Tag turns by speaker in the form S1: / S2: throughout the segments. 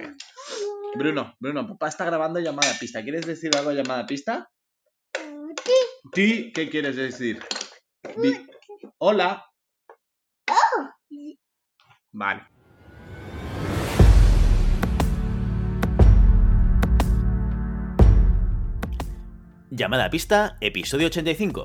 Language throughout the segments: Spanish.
S1: qué. Bruno, Bruno, papá está grabando llamada a pista. ¿Quieres decir algo a llamada a pista? Sí. ¿Qué quieres decir? Di- Hola. Vale.
S2: Llamada a pista, episodio 85.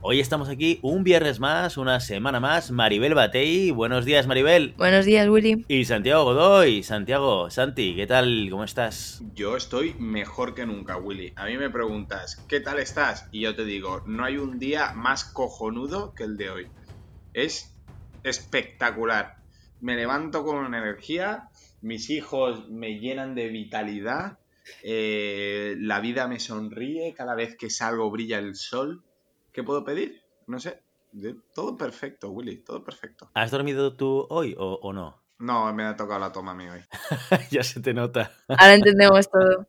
S2: Hoy estamos aquí un viernes más, una semana más. Maribel Batey, buenos días Maribel.
S3: Buenos días, Willy.
S2: Y Santiago Godoy, Santiago, Santi, ¿qué tal? ¿Cómo estás?
S1: Yo estoy mejor que nunca, Willy. A mí me preguntas, ¿qué tal estás? Y yo te digo, no hay un día más cojonudo que el de hoy. Es espectacular. Me levanto con energía, mis hijos me llenan de vitalidad, eh, la vida me sonríe, cada vez que salgo brilla el sol. ¿Qué puedo pedir? No sé. De- Todo perfecto, Willy, todo perfecto.
S2: ¿Has dormido tú hoy o, o no?
S1: No, me ha tocado la toma a mí hoy.
S2: ya se te nota.
S3: Ahora entendemos todo.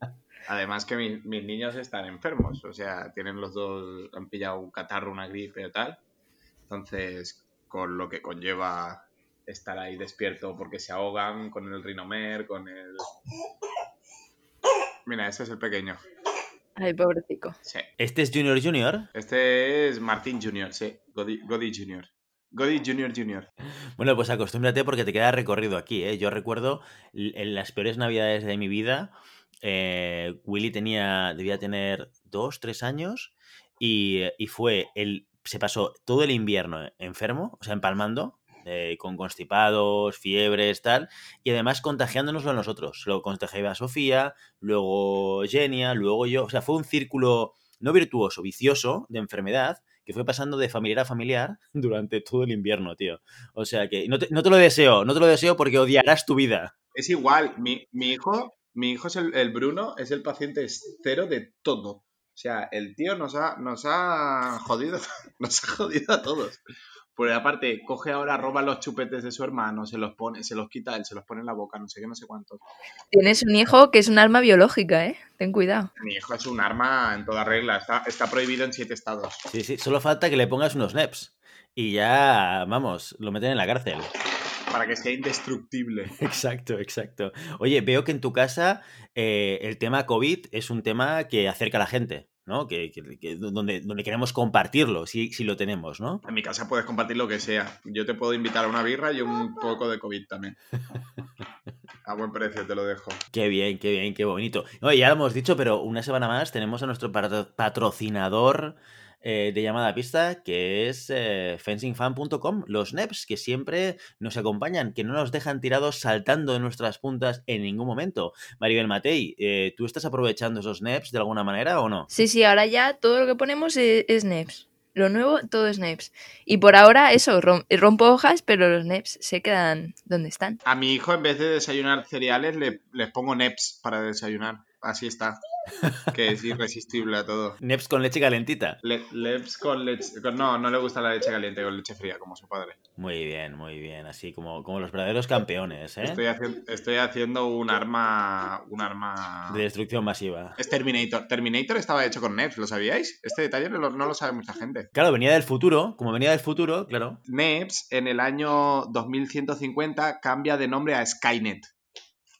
S1: Además que mi- mis niños están enfermos, o sea, tienen los dos, han pillado un catarro, una gripe o tal. Entonces, con lo que conlleva estar ahí despierto porque se ahogan con el rinomer, con el... Mira, ese es el pequeño.
S3: Ay, pobrecito.
S1: Sí.
S2: ¿Este es Junior Junior?
S1: Este es Martín Junior, sí. Godi, Godi Junior. Godi Junior Junior.
S2: Bueno, pues acostúmbrate porque te queda recorrido aquí, ¿eh? Yo recuerdo en las peores navidades de mi vida, eh, Willy tenía, debía tener dos, tres años y, y fue, el, se pasó todo el invierno enfermo, o sea, empalmando, eh, con constipados, fiebres, tal, y además contagiándonoslo a nosotros. Lo contagiaba Sofía, luego Genia, luego yo, o sea, fue un círculo no virtuoso, vicioso de enfermedad que fue pasando de familiar a familiar durante todo el invierno, tío. O sea que no te, no te lo deseo, no te lo deseo porque odiarás tu vida.
S1: Es igual, mi, mi hijo, mi hijo es el, el Bruno, es el paciente cero de todo. O sea, el tío nos ha, nos ha jodido, nos ha jodido a todos. Porque aparte, coge ahora, roba los chupetes de su hermano, se los pone, se los quita él, se los pone en la boca, no sé qué, no sé cuánto.
S3: Tienes un hijo que es un arma biológica, ¿eh? Ten cuidado.
S1: Mi hijo es un arma en toda regla, está, está prohibido en siete estados.
S2: Sí, sí, solo falta que le pongas unos NEPs. Y ya, vamos, lo meten en la cárcel.
S1: Para que sea indestructible.
S2: Exacto, exacto. Oye, veo que en tu casa eh, el tema COVID es un tema que acerca a la gente, ¿no? Que, que- que- donde, donde queremos compartirlo, si, si lo tenemos, ¿no?
S1: En mi casa puedes compartir lo que sea. Yo te puedo invitar a una birra y un poco de COVID también. A buen precio te lo dejo.
S2: Qué bien, qué bien, qué bonito. Oye, ya lo hemos dicho, pero una semana más tenemos a nuestro patro- patrocinador eh, de llamada a pista, que es eh, fencingfan.com, los NEPs que siempre nos acompañan, que no nos dejan tirados saltando de nuestras puntas en ningún momento. Maribel Matei, eh, ¿tú estás aprovechando esos NEPs de alguna manera o no?
S3: Sí, sí, ahora ya todo lo que ponemos es, es NEPs. Lo nuevo, todo es NEPs. Y por ahora, eso, rom- rompo hojas, pero los NEPs se quedan donde están.
S1: A mi hijo, en vez de desayunar cereales, le, les pongo neps para desayunar. Así está. Que es irresistible a todo.
S2: NEPs con leche calentita.
S1: Le- neps con leche. no, no le gusta la leche caliente, con leche fría, como su padre.
S2: Muy bien, muy bien, así como, como los verdaderos campeones, ¿eh?
S1: Estoy, haci- estoy haciendo un arma. Un arma.
S2: De destrucción masiva.
S1: Es Terminator. Terminator estaba hecho con NEPs, ¿lo sabíais? Este detalle no lo, no lo sabe mucha gente.
S2: Claro, venía del futuro, como venía del futuro, claro.
S1: NEPS en el año 2150 cambia de nombre a Skynet.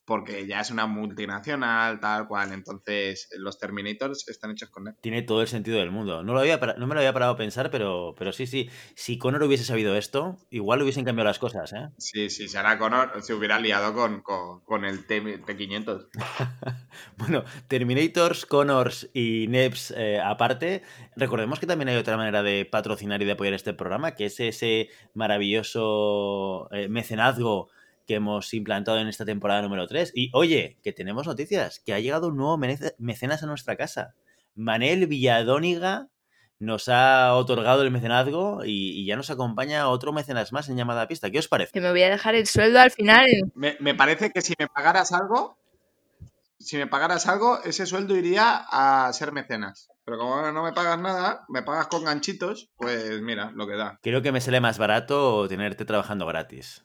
S1: Porque ya es una multinacional, tal cual. Entonces, los Terminators están hechos con NEPS.
S2: Tiene todo el sentido del mundo. No, lo había no me lo había parado a pensar, pero, pero sí, sí. Si Connor hubiese sabido esto, igual hubiesen cambiado las cosas, ¿eh?
S1: Sí, sí, Sarah Connor se hubiera liado con, con, con el T- T500.
S2: Bueno, Terminators, Connors y Neps eh, aparte, recordemos que también hay otra manera de patrocinar y de apoyar este programa, que es ese maravilloso eh, mecenazgo que hemos implantado en esta temporada número 3. Y oye, que tenemos noticias, que ha llegado un nuevo mecenas a nuestra casa. Manel Villadóniga nos ha otorgado el mecenazgo y, y ya nos acompaña otro mecenas más en llamada a pista. ¿Qué os parece?
S3: Que me voy a dejar el sueldo al final.
S1: Me, me parece que si me pagaras algo, si me pagaras algo, ese sueldo iría a ser mecenas. Pero como no me pagas nada, me pagas con ganchitos, pues mira, lo que da.
S2: Creo que me sale más barato tenerte trabajando gratis.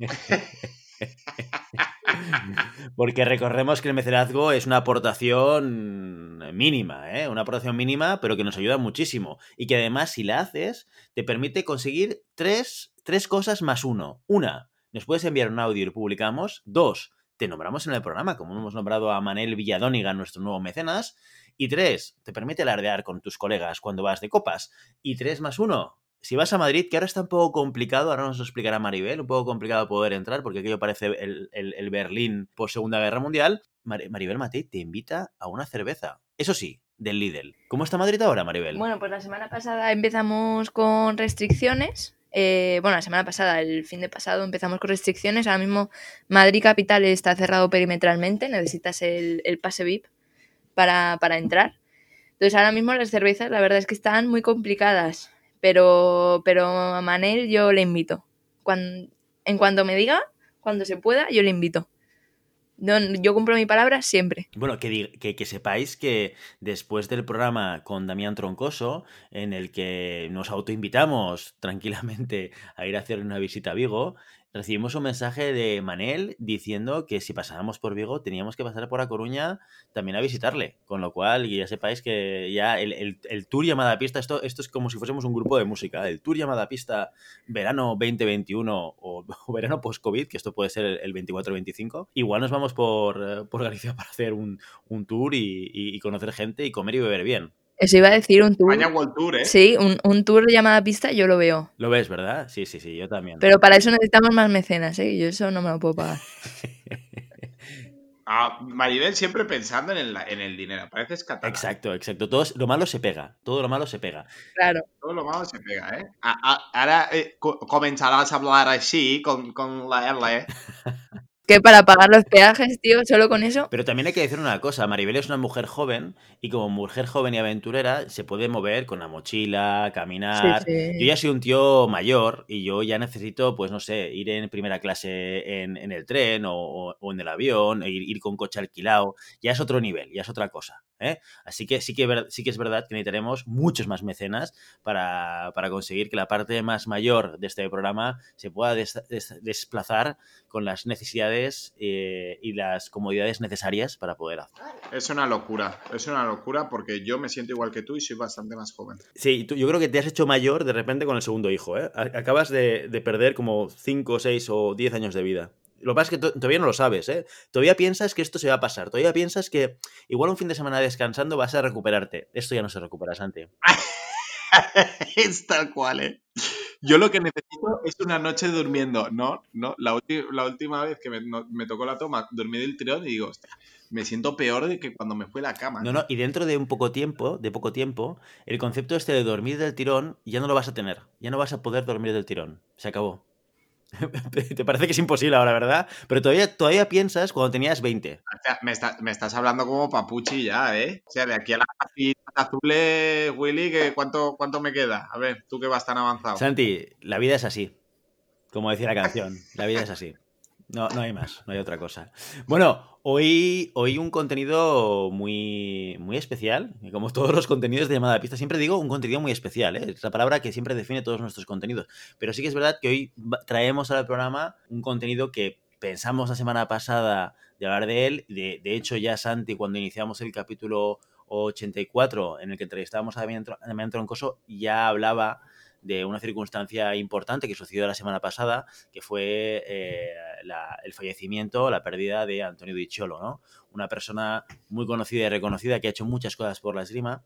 S2: Porque recordemos que el mecenazgo es una aportación mínima, ¿eh? una aportación mínima, pero que nos ayuda muchísimo. Y que además, si la haces, te permite conseguir tres, tres cosas más uno. Una, nos puedes enviar un audio y lo publicamos. Dos, te nombramos en el programa, como hemos nombrado a Manel Villadóniga, nuestro nuevo mecenas. Y tres, te permite alardear con tus colegas cuando vas de copas. Y tres más uno, si vas a Madrid, que ahora está un poco complicado, ahora nos lo explicará Maribel, un poco complicado poder entrar, porque aquello parece el, Berlín por Segunda Guerra Mundial, Maribel Matei te invita a una cerveza. Eso sí, del Lidl. ¿Cómo está Madrid ahora, Maribel?
S3: Bueno, pues la semana pasada empezamos con restricciones. Eh, bueno, la semana pasada, el fin de pasado, empezamos con restricciones. Ahora mismo Madrid Capital está cerrado perimetralmente, necesitas el, pase VIP para, para entrar. Entonces ahora mismo las cervezas la verdad es que están muy complicadas. Pero, pero a Manel yo le invito. Cuando, en cuanto me diga, cuando se pueda, yo le invito. yo cumplo mi palabra siempre.
S2: Bueno, que, que, que, sepáis que después del programa con Damián Troncoso, en el que nos autoinvitamos tranquilamente a ir a hacer una visita a Vigo, recibimos un mensaje de Manel diciendo que si pasábamos por Vigo teníamos que pasar por A Coruña también a visitarle. Con lo cual, ya sepáis que ya el, Tour llamada pista, esto, esto es como si fuésemos un grupo de música. El Tour llamada pista verano 2021 o, verano post-COVID, que esto puede ser el, 24-25, igual nos vamos por, eh, por, Galicia para hacer un, tour y conocer gente y comer y beber bien.
S3: Eso iba a decir un tour.
S1: World Tour, ¿eh?
S3: Sí, un, un, tour llamada pista yo lo veo.
S2: Lo ves, ¿verdad? Sí, sí, sí, yo también.
S3: Pero para eso necesitamos más mecenas, ¿eh? Yo eso no me lo puedo pagar.
S1: ah, Maribel siempre pensando en el, en el dinero, parece catalán.
S2: Exacto, exacto. Todo lo malo se pega, todo lo malo se pega.
S3: Claro.
S1: Todo lo malo se pega, ¿eh? Ahora eh, comenzarás a hablar así con, con la L.
S3: que para pagar los peajes, tío, solo con eso.
S2: Pero también hay que decir una cosa, Maribel es una mujer joven y como mujer joven y aventurera se puede mover con la mochila, caminar. Yo ya soy un tío mayor y yo ya necesito, pues no sé, ir en primera clase en, el tren o, en el avión, ir, ir con coche alquilado. Ya es otro nivel, ya es otra cosa. ¿Eh? Así que sí, que sí que es verdad que necesitaremos muchos más mecenas para, conseguir que la parte más mayor de este programa se pueda desplazar con las necesidades eh, y las comodidades necesarias para poder hacer.
S1: Es una locura, es una locura porque yo me siento igual que tú y soy bastante más joven.
S2: Sí, tú, yo creo que te has hecho mayor de repente con el segundo hijo. ¿eh? Acabas de, de perder como 5, 6 o 10 años de vida. Lo que pasa es que todavía no lo sabes, ¿eh? Todavía piensas que esto se va a pasar. Todavía piensas que igual un fin de semana descansando vas a recuperarte. Esto ya no se recupera, Santi.
S1: es tal cual, ¿eh? Yo lo que necesito es una noche durmiendo. No, no. La, la última vez que me, tocó la toma, dormí del tirón y digo, hostia, me siento peor de que cuando me fui a la cama.
S2: No, no, y dentro de un poco tiempo, de poco tiempo, el concepto este de dormir del tirón ya no lo vas a tener. Ya no vas a poder dormir del tirón. Se acabó. Te parece que es imposible ahora, ¿verdad? Pero todavía, todavía piensas cuando tenías 20.
S1: me, me, estás hablando como papuchi ya, ¿eh? O sea, de aquí a las azules, Willy, ¿cuánto, ¿cuánto me queda? A ver, tú que vas tan avanzado.
S2: Santi, la vida es así. Como decía la canción, la vida es así. No, no hay más, no hay otra cosa. Bueno, hoy, hoy un contenido muy, muy especial. como todos los contenidos de llamada a pista, siempre digo un contenido muy especial. ¿eh? Es la palabra que siempre define todos nuestros contenidos. Pero sí que es verdad que hoy traemos al programa un contenido que pensamos la semana pasada de hablar de él. De, de hecho, ya Santi, cuando iniciamos el capítulo 84, en el que entrevistábamos a Damián Troncoso, ya hablaba de una circunstancia importante que sucedió la semana pasada, que fue eh, el fallecimiento, la pérdida de Antonio Dicholo, ¿no? Una persona muy conocida y reconocida que ha hecho muchas cosas por la esgrima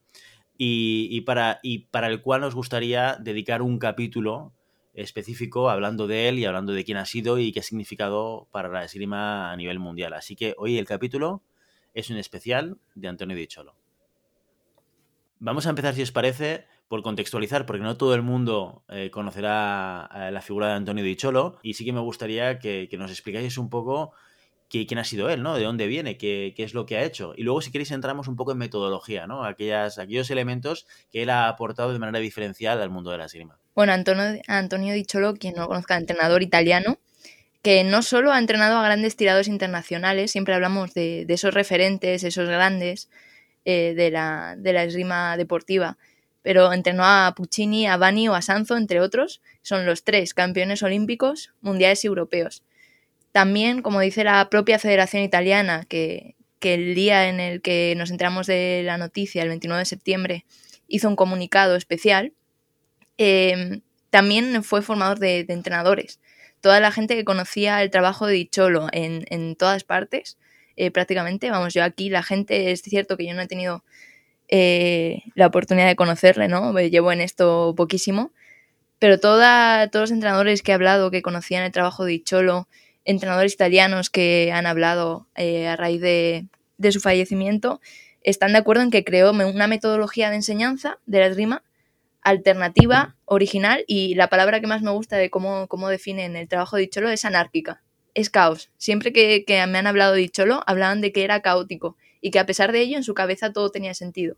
S2: y, para, y para el cual nos gustaría dedicar un capítulo específico hablando de él y hablando de quién ha sido y qué ha significado para la esgrima a nivel mundial. Así que hoy el capítulo es un especial de Antonio Dicholo. Vamos a empezar, si os parece, por contextualizar, porque no todo el mundo eh, conocerá eh, la figura de Antonio Dicholo, y sí que me gustaría que, nos explicáis un poco quién ha sido él, ¿no? De dónde viene, qué, es lo que ha hecho. Y luego, si queréis, entramos un poco en metodología, ¿no? Aquellas, aquellos elementos que él ha aportado de manera diferencial al mundo de la esgrima.
S3: Bueno, Antonio, Antonio Dicholo, quien no conozca, entrenador italiano, que no solo ha entrenado a grandes tiradores internacionales, siempre hablamos de, esos referentes, esos grandes eh, de, la, de la esgrima deportiva, pero entrenó a Puccini, a Bani o a Sanzo, entre otros. Son los tres campeones olímpicos, mundiales y europeos. También, como dice la propia Federación Italiana, que, el día en el que nos enteramos de la noticia, el 29 de septiembre, hizo un comunicado especial, em, también fue formador de, entrenadores. Toda la gente que conocía el trabajo de Dicholo en, todas partes, eh, prácticamente, vamos, yo aquí, la gente, es cierto que yo no he tenido eh, la oportunidad de conocerle, ¿no? Llevo en esto poquísimo, pero toda, todos los entrenadores que he hablado, que conocían el trabajo de Dicholo, entrenadores italianos que han hablado eh, a raíz de, su fallecimiento están de acuerdo en que creó una metodología de enseñanza de la esgrima alternativa, original y la palabra que más me gusta de cómo, cómo definen el trabajo de Cholo es anárquica. Es caos. Siempre que, me han hablado de Cholo, hablaban de que era caótico y que a pesar de ello en su cabeza todo tenía sentido.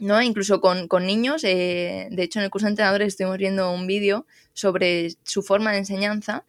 S3: ¿no? Incluso con, niños, eh, de hecho en el curso de entrenadores estuvimos viendo un vídeo sobre su forma de enseñanza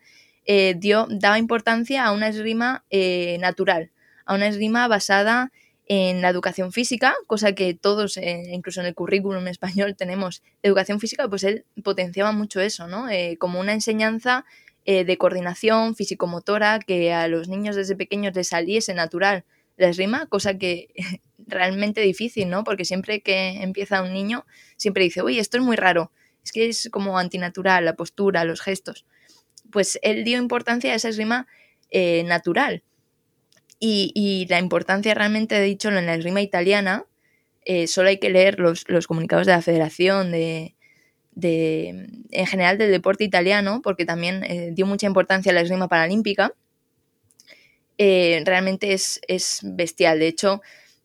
S3: eh, dio, daba importancia a una esgrima eh, natural, a una esgrima basada en la educación física, cosa que todos, incluso en el currículum español, tenemos educación física, pues él potenciaba mucho eso, ¿no? como una enseñanza de coordinación físico-motora que a los niños desde pequeños les saliese natural la esgrima, cosa que realmente difícil, ¿no? Porque siempre que empieza un niño, siempre dice, uy, esto es muy raro, es que es como antinatural, la postura, los gestos pues él dio importancia a esa esgrima eh, natural. Y, la importancia realmente, de dicho, en la esgrima italiana, eh, solo hay que leer los, comunicados de la federación, de, en general del deporte italiano, porque también eh, dio mucha importancia a la esgrima paralímpica. Realmente es, bestial. De hecho,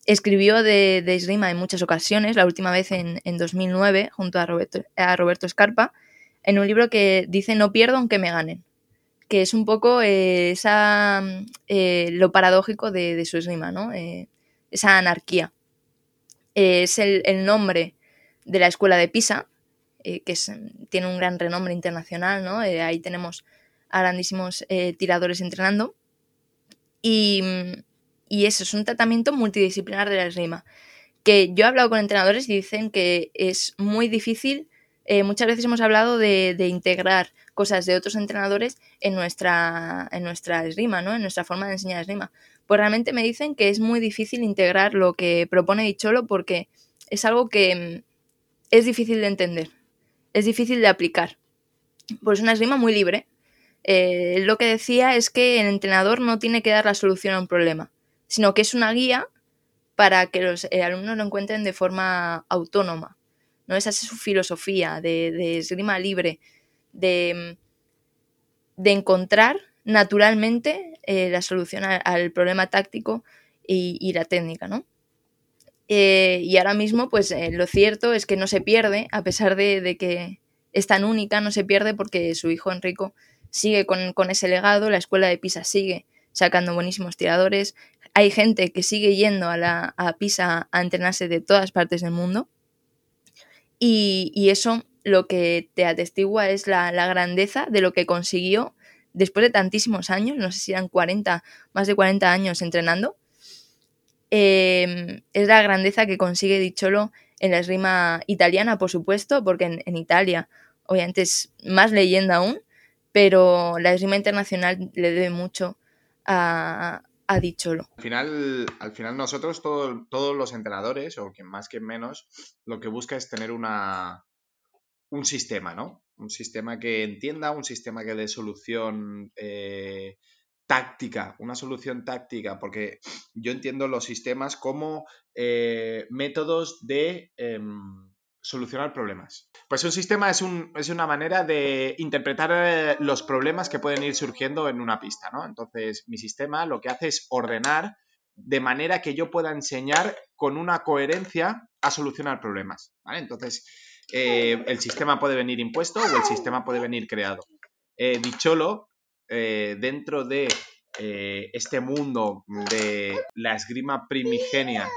S3: escribió de, esgrima en muchas ocasiones, la última vez en, 2009, junto a Roberto, a Roberto Scarpa, en un libro que dice No pierdo aunque me ganen, que es un poco eh, esa, eh, lo paradójico de, su esgrima, ¿no? Eh, esa anarquía. es el, nombre de la escuela de Pisa, que tiene un gran renombre internacional, ¿no? ahí tenemos a grandísimos tiradores entrenando. Y, y eso es un tratamiento multidisciplinar de la esgrima. Que yo he hablado con entrenadores y dicen que es muy difícil eh, muchas veces hemos hablado de, integrar cosas de otros entrenadores en nuestra, en nuestra esgrima, ¿no? En nuestra forma de enseñar esgrima. Pues realmente me dicen que es muy difícil integrar lo que propone Dicholo porque es algo que mm, es difícil de entender, es difícil de aplicar. Pues es una esgrima muy libre. Eh, lo que decía es que el entrenador no tiene que dar la solución a un problema, sino que es una guía para que los eh, alumnos lo encuentren de forma autónoma. ¿no? Esa es su filosofía de, esgrima libre, de, de encontrar naturalmente eh, la solución al problema táctico y, la técnica, ¿no? Y ahora mismo, pues lo cierto es que no se pierde, a pesar de, que es tan única, no se pierde porque su hijo Enrico sigue con, ese legado, la escuela de Pisa sigue sacando buenísimos tiradores, hay gente que sigue yendo a, la, a Pisa a entrenarse de todas partes del mundo y, eso lo que te atestigua es la, grandeza de lo que consiguió después de tantísimos años, no sé si eran 40, más de 40 años entrenando. Em, es la grandeza que consigue Dicholo en la esgrima italiana, por supuesto, porque en, Italia obviamente es más leyenda aún, pero la esgrima internacional le debe mucho a, ha Dicholo.
S1: Al final, al final nosotros, todos los entrenadores, o quien más, que menos, lo que busca es tener una, un sistema, ¿no? Un sistema que entienda, un sistema que dé solución eh, táctica, una solución táctica, porque yo entiendo los sistemas como eh, métodos de em, solucionar problemas. Pues un sistema es, un, es, una manera de interpretar eh, los problemas que pueden ir surgiendo en una pista, ¿no? Entonces, mi sistema lo que hace es ordenar de manera que yo pueda enseñar con una coherencia a solucionar problemas, ¿vale? Entonces, eh, el sistema puede venir impuesto o el sistema puede venir creado. Eh, Dicholo, dentro de este mundo de la esgrima primigenia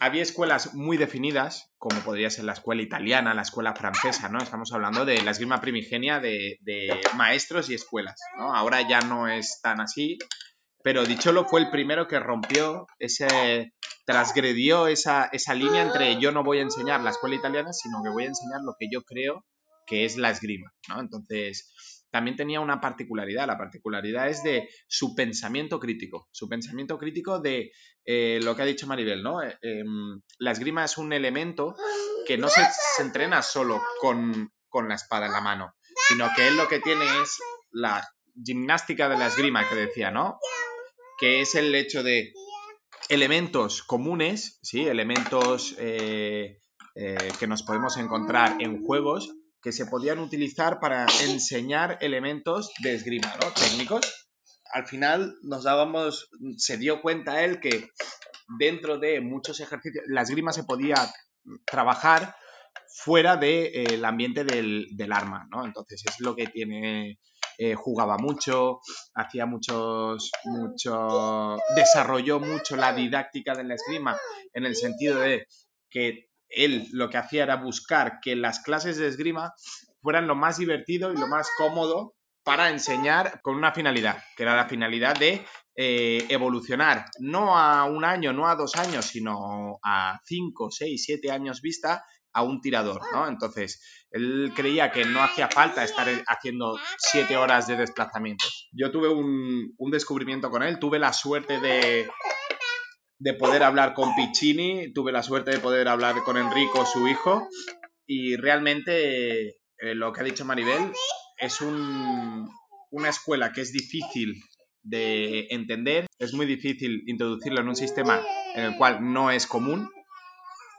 S1: había escuelas muy definidas, como podría ser la escuela italiana, la escuela francesa, ¿no? Estamos hablando de la esgrima primigenia de, de maestros y escuelas, ¿no? Ahora ya no es tan así, pero Dicholo fue el primero que rompió ese, transgredió esa, esa línea entre yo no voy a enseñar la escuela italiana, sino que voy a enseñar lo que yo creo que es la esgrima, ¿no? Entonces, también tenía una particularidad. La particularidad es de su pensamiento crítico. Su pensamiento crítico de eh, lo que ha dicho Maribel, ¿no? Eh, em, la esgrima es un elemento que no se, entrena solo con, con, la espada en la mano, sino que él lo que tiene es la gimnástica de la esgrima que decía, ¿no? Que es el hecho de elementos comunes, ¿sí? Elementos eh, que nos podemos encontrar en juegos, que se podían utilizar para enseñar elementos de esgrima, ¿no? Técnicos. Al final nos dábamos, se dio cuenta él que dentro de muchos ejercicios, la esgrima se podía trabajar fuera del ambiente del, arma, ¿no? Entonces es lo que tiene, eh, jugaba mucho, hacía muchos, mucho, desarrolló mucho la didáctica de la esgrima en el sentido de que él lo que hacía era buscar que las clases de esgrima fueran lo más divertido y lo más cómodo para enseñar con una finalidad, que era la finalidad de eh, evolucionar, no a un año, no a dos años, sino a cinco, seis, siete años vista a un tirador, ¿no? Entonces, él creía que no hacía falta estar haciendo siete horas de desplazamiento. Yo tuve un descubrimiento con él, tuve la suerte de, de poder hablar con Piccini, tuve la suerte de poder hablar con Enrico, su hijo, y realmente eh, lo que ha dicho Maribel es una escuela que es difícil de entender, es muy difícil introducirlo en un sistema en el cual no es común,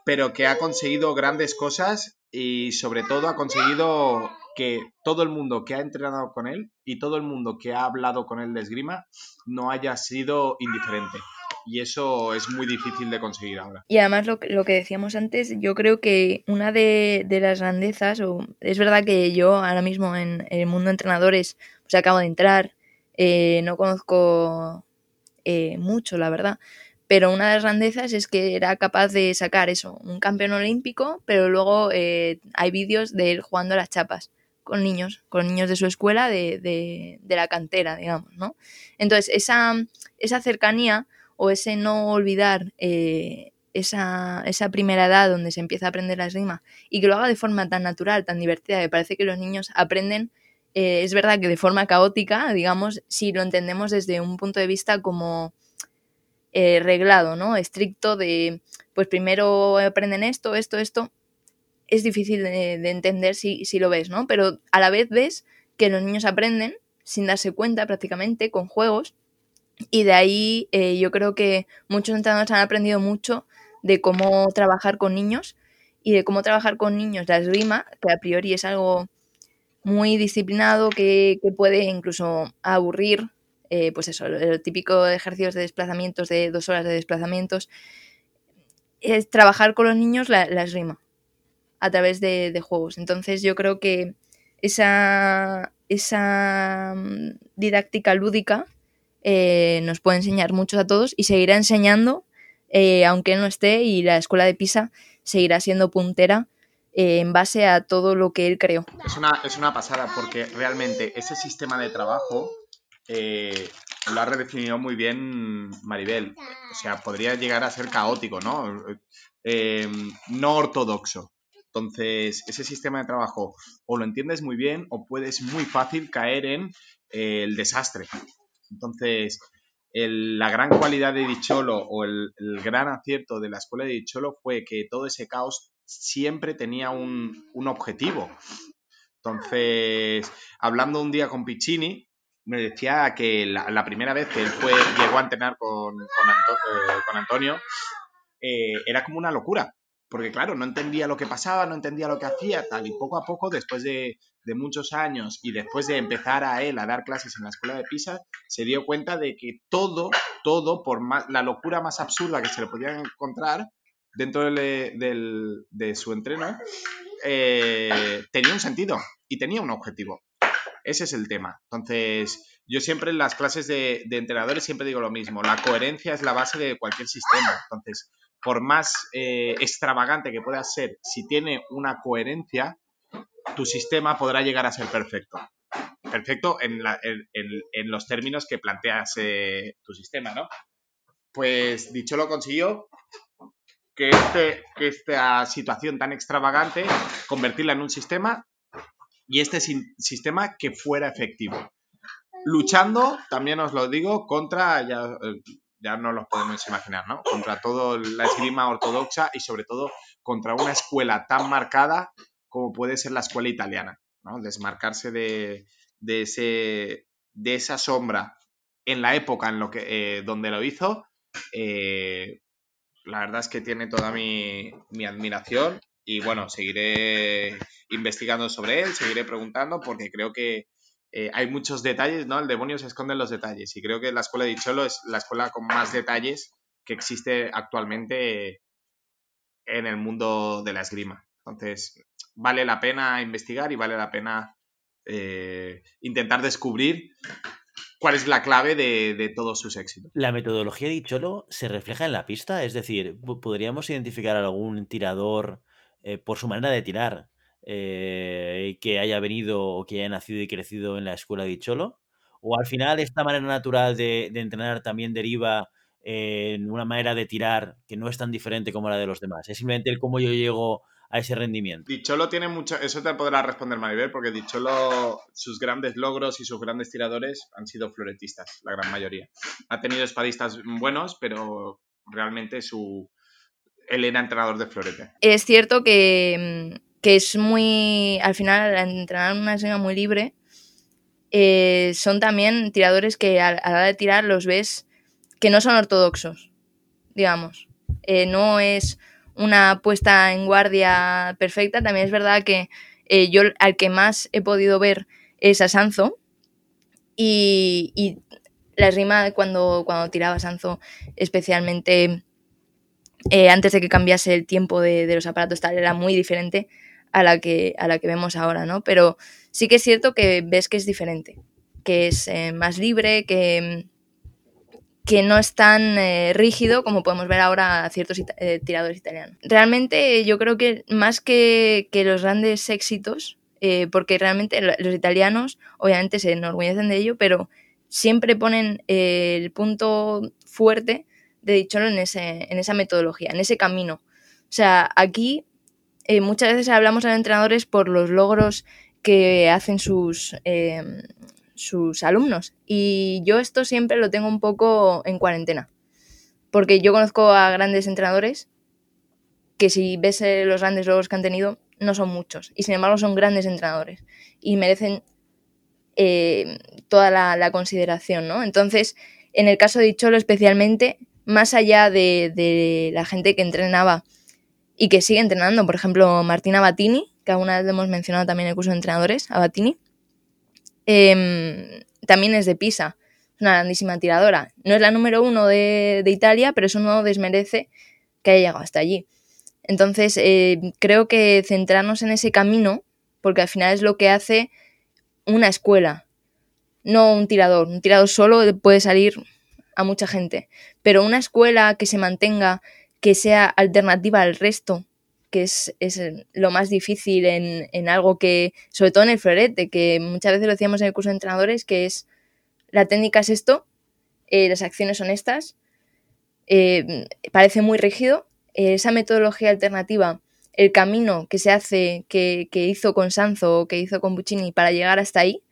S1: pero que ha conseguido grandes cosas y sobre todo ha conseguido que todo el mundo que ha entrenado con él y todo el mundo que ha hablado con él de esgrima no haya sido indiferente y eso es muy difícil de conseguir ahora.
S3: Y además lo, lo que decíamos antes, yo creo que una de, las grandezas, es verdad que yo ahora mismo en, el mundo de entrenadores, pues acabo de entrar, eh, no conozco eh, mucho, la verdad, pero una de las grandezas es que era capaz de sacar eso, un campeón olímpico, pero luego eh, hay vídeos de él jugando las chapas con niños, con niños de su escuela, de, de, de la cantera, digamos, ¿no? Entonces, esa, esa cercanía o ese no olvidar eh, esa, primera edad donde se empieza a aprender la esgrima y que lo haga de forma tan natural, tan divertida, me parece que los niños aprenden, eh, es verdad que de forma caótica, digamos, si lo entendemos desde un punto de vista como eh, reglado, ¿no? Estricto de, pues primero aprenden esto, esto, esto, es difícil de, entender si, si, lo ves, ¿no? Pero a la vez ves que los niños aprenden sin darse cuenta prácticamente con juegos y de ahí eh, yo creo que muchos entrenadores han aprendido mucho de cómo trabajar con niños y de cómo trabajar con niños la esgrima, que a priori es algo muy disciplinado, que, puede incluso aburrir, eh, pues eso, el típico ejercicios de desplazamientos de dos horas de desplazamientos, es trabajar con los niños la, esgrima a través de, de, juegos. Entonces yo creo que esa, esa mm, didáctica lúdica eh, nos puede enseñar mucho a todos y seguirá enseñando, eh, aunque no esté, y la escuela de Pisa seguirá siendo puntera eh, en base a todo lo que él creó.
S1: Es una, es una pasada porque realmente ese sistema de trabajo lo ha redefinido muy bien Maribel. O sea, podría llegar a ser caótico, ¿no? no ortodoxo. Entonces, ese sistema de trabajo o lo entiendes muy bien o puedes muy fácil caer en el desastre. Entonces, la gran cualidad de Dicholo o el, gran acierto de la escuela de Dicholo fue que todo ese caos siempre tenía un, objetivo. Entonces, hablando un día con Piccini, me decía que la, primera vez que él fue, llegó a entrenar con, con, eh, Antonio, eh, era como una locura. Porque claro, no entendía lo que pasaba, no entendía lo que hacía, tal. Y poco a poco, después de, de muchos años y después de empezar a él a dar clases en la escuela de Pisa, se dio cuenta de que todo, todo, por más, la locura más absurda que se le podía encontrar dentro de, su entreno, eh, tenía un sentido y tenía un objetivo. Ese es el tema. Entonces, yo siempre en las clases de, de entrenadores siempre digo lo mismo, la coherencia es la base de cualquier sistema. Entonces, por más eh, extravagante que pueda ser, si tiene una coherencia, tu sistema podrá llegar a ser perfecto. Perfecto en, los términos que planteas tu sistema, ¿no? Pues dicho lo consiguió, que, este, que esta situación tan extravagante, convertirla en un sistema y este sistema que fuera efectivo. Luchando, también os lo digo, contra, eh, ya no lo podemos imaginar, ¿no? Contra toda la esgrima ortodoxa y sobre todo contra una escuela tan marcada como puede ser la escuela italiana, ¿no? Desmarcarse de, ese, de esa sombra en la época en lo que, eh, donde lo hizo, eh, la verdad es que tiene toda mi, admiración y bueno, seguiré investigando sobre él, seguiré preguntando porque creo que eh, hay muchos detalles, ¿no? El demonio se esconde en los detalles y creo que la escuela de Cholo es la escuela con más detalles que existe actualmente en el mundo de la esgrima. Entonces, vale la pena investigar y vale la pena eh, intentar descubrir cuál es la clave de, todos sus éxitos.
S2: La metodología de Cholo se refleja en la pista, es decir, podríamos identificar algún tirador eh, por su manera de tirar eh, que haya venido o que haya nacido y crecido en la escuela de Cholo, o al final esta manera natural de, de entrenar también deriva en una manera de tirar que no es tan diferente como la de los demás. Es simplemente el cómo yo llego a ese rendimiento.
S1: Dicholo tiene mucho, eso te podrá responder Maribel, porque Dicholo, sus grandes logros y sus grandes tiradores han sido floretistas, la gran mayoría. Ha tenido espadistas buenos, pero realmente su, él era entrenador de florete.
S3: Es cierto que, es muy, al final, entrenar una escena muy libre, eh, son también tiradores que a, la hora de tirar los ves que no son ortodoxos, digamos. Eh, no es una puesta en guardia perfecta. También es verdad que eh, yo al que más he podido ver es a Sanzo. Y, la rima cuando, cuando tiraba Sanzo, especialmente antes de que cambiase el tiempo de, los aparatos, tal, era muy diferente a la, que, a la que vemos ahora, ¿no? Pero sí que es cierto que ves que es diferente, que es eh, más libre, que, que no es tan eh, rígido como podemos ver ahora a ciertos eh, tiradores italianos. Realmente yo creo que más que, los grandes éxitos, porque realmente los italianos obviamente se enorgullecen de ello, pero siempre ponen el punto fuerte de Dicholo en, ese, en esa metodología, en ese camino. O sea, aquí muchas veces hablamos a los entrenadores por los logros que hacen sus, sus alumnos. Y yo esto siempre lo tengo un poco en cuarentena. Porque yo conozco a grandes entrenadores que si ves eh, los grandes logros que han tenido, no son muchos. Y sin embargo son grandes entrenadores. Y merecen eh, toda la, consideración, ¿no? Entonces, en el caso de Cholo especialmente, más allá de, de, la gente que entrenaba y que sigue entrenando, por ejemplo, Martina Batini, que alguna vez lo hemos mencionado también en el curso de entrenadores, a Batini, Em, también es de Pisa, una grandísima tiradora. No es la número uno de, Italia, pero eso no desmerece que haya llegado hasta allí. Entonces, eh, creo que centrarnos en ese camino, porque al final es lo que hace una escuela, no un tirador. Un tirador solo puede salir a mucha gente, pero una escuela que se mantenga, que sea alternativa al resto, que es, lo más difícil en, algo que, sobre todo en el florete, que muchas veces lo decíamos en el curso de entrenadores, que es la técnica es esto, eh, las acciones son estas, eh, parece muy rígido, eh, esa metodología alternativa, el camino que se hace, que, hizo con Sanzo o que hizo con Buccini para llegar hasta ahí,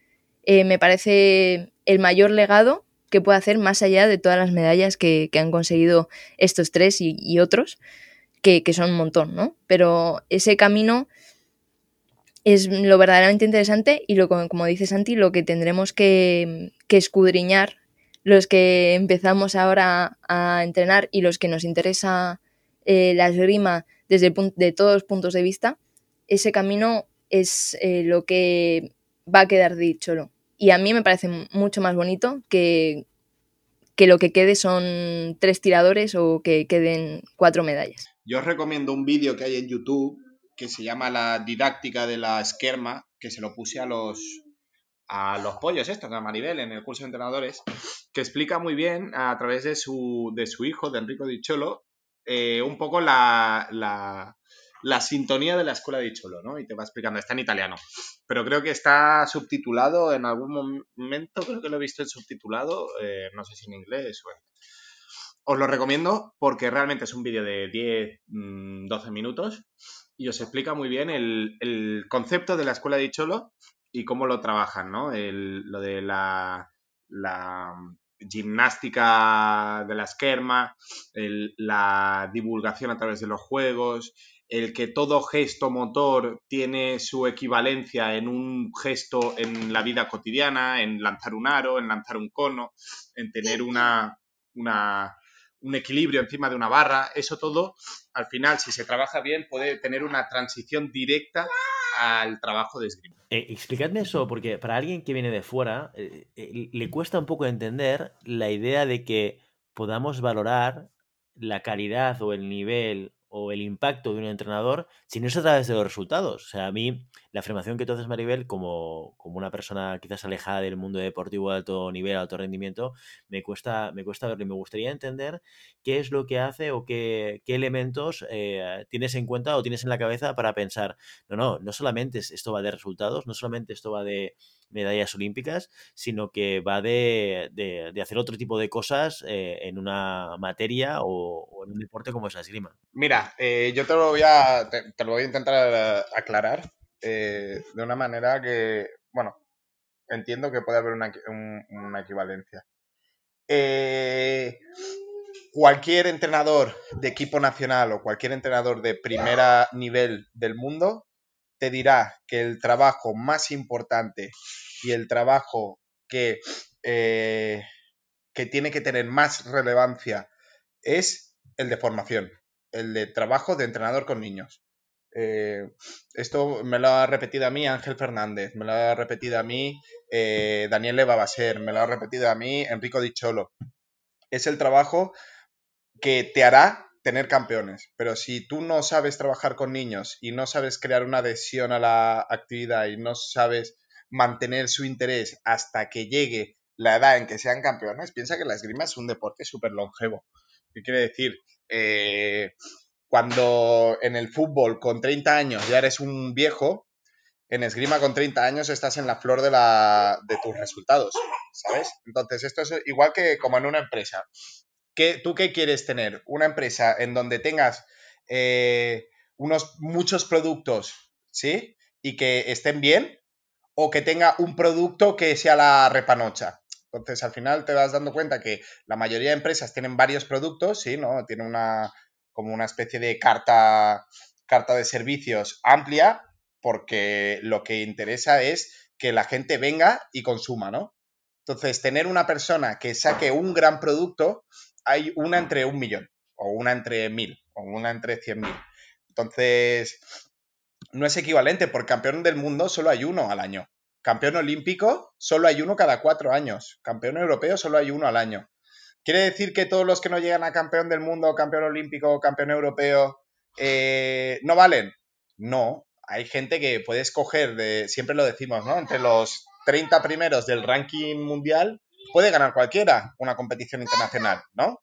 S3: me parece el mayor legado que puede hacer más allá de todas las medallas que, han conseguido estos tres y otros que, son un montón, ¿no? Pero ese camino es lo verdaderamente interesante y lo, como dice Santi, lo que tendremos que, escudriñar los que empezamos ahora a entrenar y los que nos interesa eh, la esgrima desde de todos los puntos de vista, ese camino es eh, lo que va a quedar dicho. Y a mí me parece mucho más bonito que, que lo que quede son tres tiradores o que queden cuatro medallas.
S1: Yo os recomiendo un vídeo que hay en YouTube que se llama La didáctica de la esquerma, que se lo puse a los, a los pollos estos, a Maribel, en el curso de entrenadores, que explica muy bien a través de su, de su hijo, de Enrico Dicholo, eh, un poco la, la, la, sintonía de la escuela de Cholo, ¿no? Y te va explicando, está en italiano. Pero creo que está subtitulado en algún momento, creo que lo he visto en subtitulado, eh, no sé si en inglés o en... Os lo recomiendo porque realmente es un vídeo de 10, 12 mm, minutos y os explica muy bien el, concepto de la escuela de Cholo y cómo lo trabajan, ¿no? Lo de la, la gimnástica de la esquerma, la divulgación a través de los juegos, el que todo gesto motor tiene su equivalencia en un gesto en la vida cotidiana, en lanzar un aro, en lanzar un cono, en tener una, un equilibrio encima de una barra, eso todo, al final, si se trabaja bien, puede tener una transición directa al trabajo de esgrima.
S2: Eh, explicadme eso, porque para alguien que viene de fuera, eh, eh, le cuesta un poco entender la idea de que podamos valorar la calidad o el nivel o el impacto de un entrenador si no es a través de los resultados. O sea, a mí la afirmación que tú haces, Maribel, como, como una persona quizás alejada del mundo deportivo de alto nivel, alto rendimiento, me cuesta, me cuesta verlo y me gustaría entender qué es lo que hace o qué, qué elementos eh, tienes en cuenta o tienes en la cabeza para pensar, no, no, no solamente esto va de resultados, no solamente esto va de medallas olímpicas, sino que va de, de, hacer otro tipo de cosas eh, en una materia o, en un deporte como es la esgrima.
S1: Mira, eh, yo te lo voy a, te, lo voy a intentar aclarar eh, de una manera que, bueno, entiendo que puede haber una, una equivalencia. cualquier entrenador de equipo nacional o cualquier entrenador de primera nivel del mundo te dirá que el trabajo más importante y el trabajo que, eh, que tiene que tener más relevancia es el de formación, el de trabajo de entrenador con niños. Eh, esto me lo ha repetido a mí Ángel Fernández, me lo ha repetido a mí eh, Daniel Leva ser me lo ha repetido a mí Enrico Dicholo. Es el trabajo que te hará tener campeones, pero si tú no sabes trabajar con niños y no sabes crear una adhesión a la actividad y no sabes mantener su interés hasta que llegue la edad en que sean campeones, piensa que la esgrima es un deporte súper longevo. ¿Qué quiere decir? Eh, cuando en el fútbol con 30 años ya eres un viejo, en esgrima con 30 años estás en la flor de, la, de tus resultados, ¿sabes? Entonces, esto es igual que como en una empresa. ¿Tú qué quieres tener? Una empresa en donde tengas eh, unos muchos productos, ¿sí? Y que estén bien, o que tenga un producto que sea la repanocha. Entonces, al final te vas dando cuenta que la mayoría de empresas tienen varios productos, ¿sí? ¿No? Tienen una, como una especie de carta, carta de servicios amplia, porque lo que interesa es que la gente venga y consuma, ¿no? Entonces, tener una persona que saque un gran producto hay una entre un millón, o una entre mil, o una entre cien mil. Entonces, no es equivalente, por campeón del mundo solo hay uno al año. Campeón olímpico solo hay uno cada cuatro años. Campeón europeo solo hay uno al año. ¿Quiere decir que todos los que no llegan a campeón del mundo, campeón olímpico, campeón europeo, eh, no valen? No. Hay gente que puede escoger, de, siempre lo decimos, ¿no? Entre los 30 primeros del ranking mundial, puede ganar cualquiera una competición internacional, ¿no?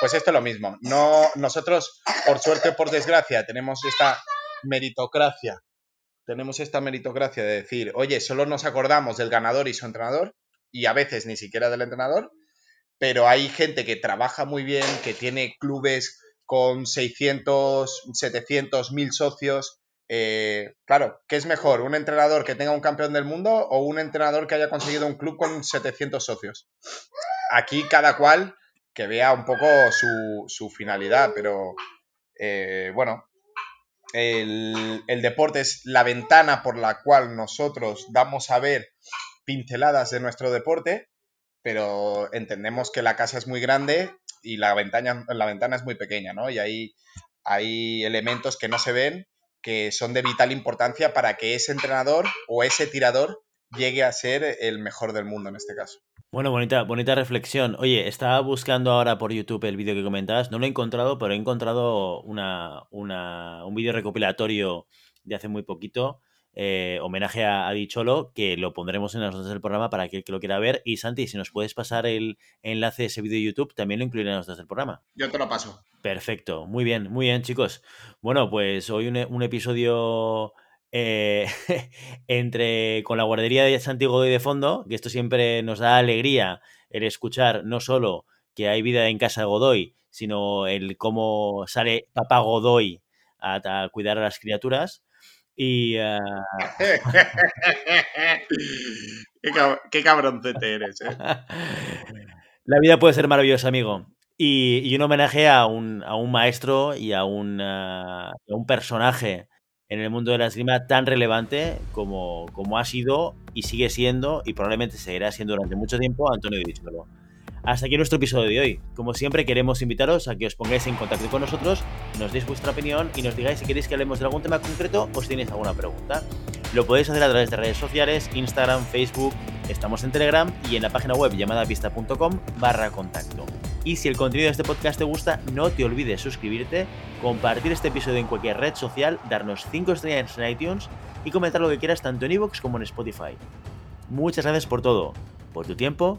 S1: Pues esto es lo mismo. No, nosotros, por suerte o por desgracia, tenemos esta meritocracia. Tenemos esta meritocracia de decir, oye, solo nos acordamos del ganador y su entrenador, y a veces ni siquiera del entrenador, pero hay gente que trabaja muy bien, que tiene clubes con 600, 700, 1000 socios, eh, claro, ¿qué es mejor? ¿Un entrenador que tenga un campeón del mundo o un entrenador que haya conseguido un club con 700 socios? Aquí cada cual que vea un poco su, finalidad, pero eh, bueno, el, deporte es la ventana por la cual nosotros damos a ver pinceladas de nuestro deporte, pero entendemos que la casa es muy grande y la ventana, la ventana es muy pequeña, ¿no? Y hay elementos que no se ven que son de vital importancia para que ese entrenador o ese tirador llegue a ser el mejor del mundo en este caso.
S2: Bueno, bonita, bonita reflexión. Oye, estaba buscando ahora por YouTube el vídeo que comentabas. No lo he encontrado, pero he encontrado una, un vídeo recopilatorio de hace muy poquito. Eh, homenaje a, a, Dicholo, que lo pondremos en las notas del programa para aquel que lo quiera ver. Y Santi, si nos puedes pasar el enlace de ese vídeo de YouTube, también lo incluiré en las notas del programa.
S1: Yo te lo paso.
S2: Perfecto, muy bien, muy bien, chicos. Bueno, pues hoy un, un episodio eh, entre con la guardería de Santi Godoy de fondo, que esto siempre nos da alegría el escuchar no solo que hay vida en casa de Godoy, sino el cómo sale papá Godoy a, a cuidar a las criaturas. Y uh...
S1: qué, cab qué, cabroncete eres, ¿eh?
S2: La vida puede ser maravillosa, amigo. Y, y un homenaje a un, a un, maestro y a un, uh, a un personaje en el mundo de la esgrima tan relevante como, como, ha sido y sigue siendo y probablemente seguirá siendo durante mucho tiempo Antonio Dícholo. Hasta aquí nuestro episodio de hoy. Como siempre, queremos invitaros a que os pongáis en contacto con nosotros, nos deis vuestra opinión y nos digáis si queréis que hablemos de algún tema concreto o si tenéis alguna pregunta. Lo podéis hacer a través de redes sociales, Instagram, Facebook, estamos en Telegram y en la página web llamadapista.com barra contacto. Y si el contenido de este podcast te gusta, no te olvides suscribirte, compartir este episodio en cualquier red social, darnos 5 estrellas en iTunes y comentar lo que quieras tanto en iVoox como en Spotify. Muchas gracias por todo, por tu tiempo,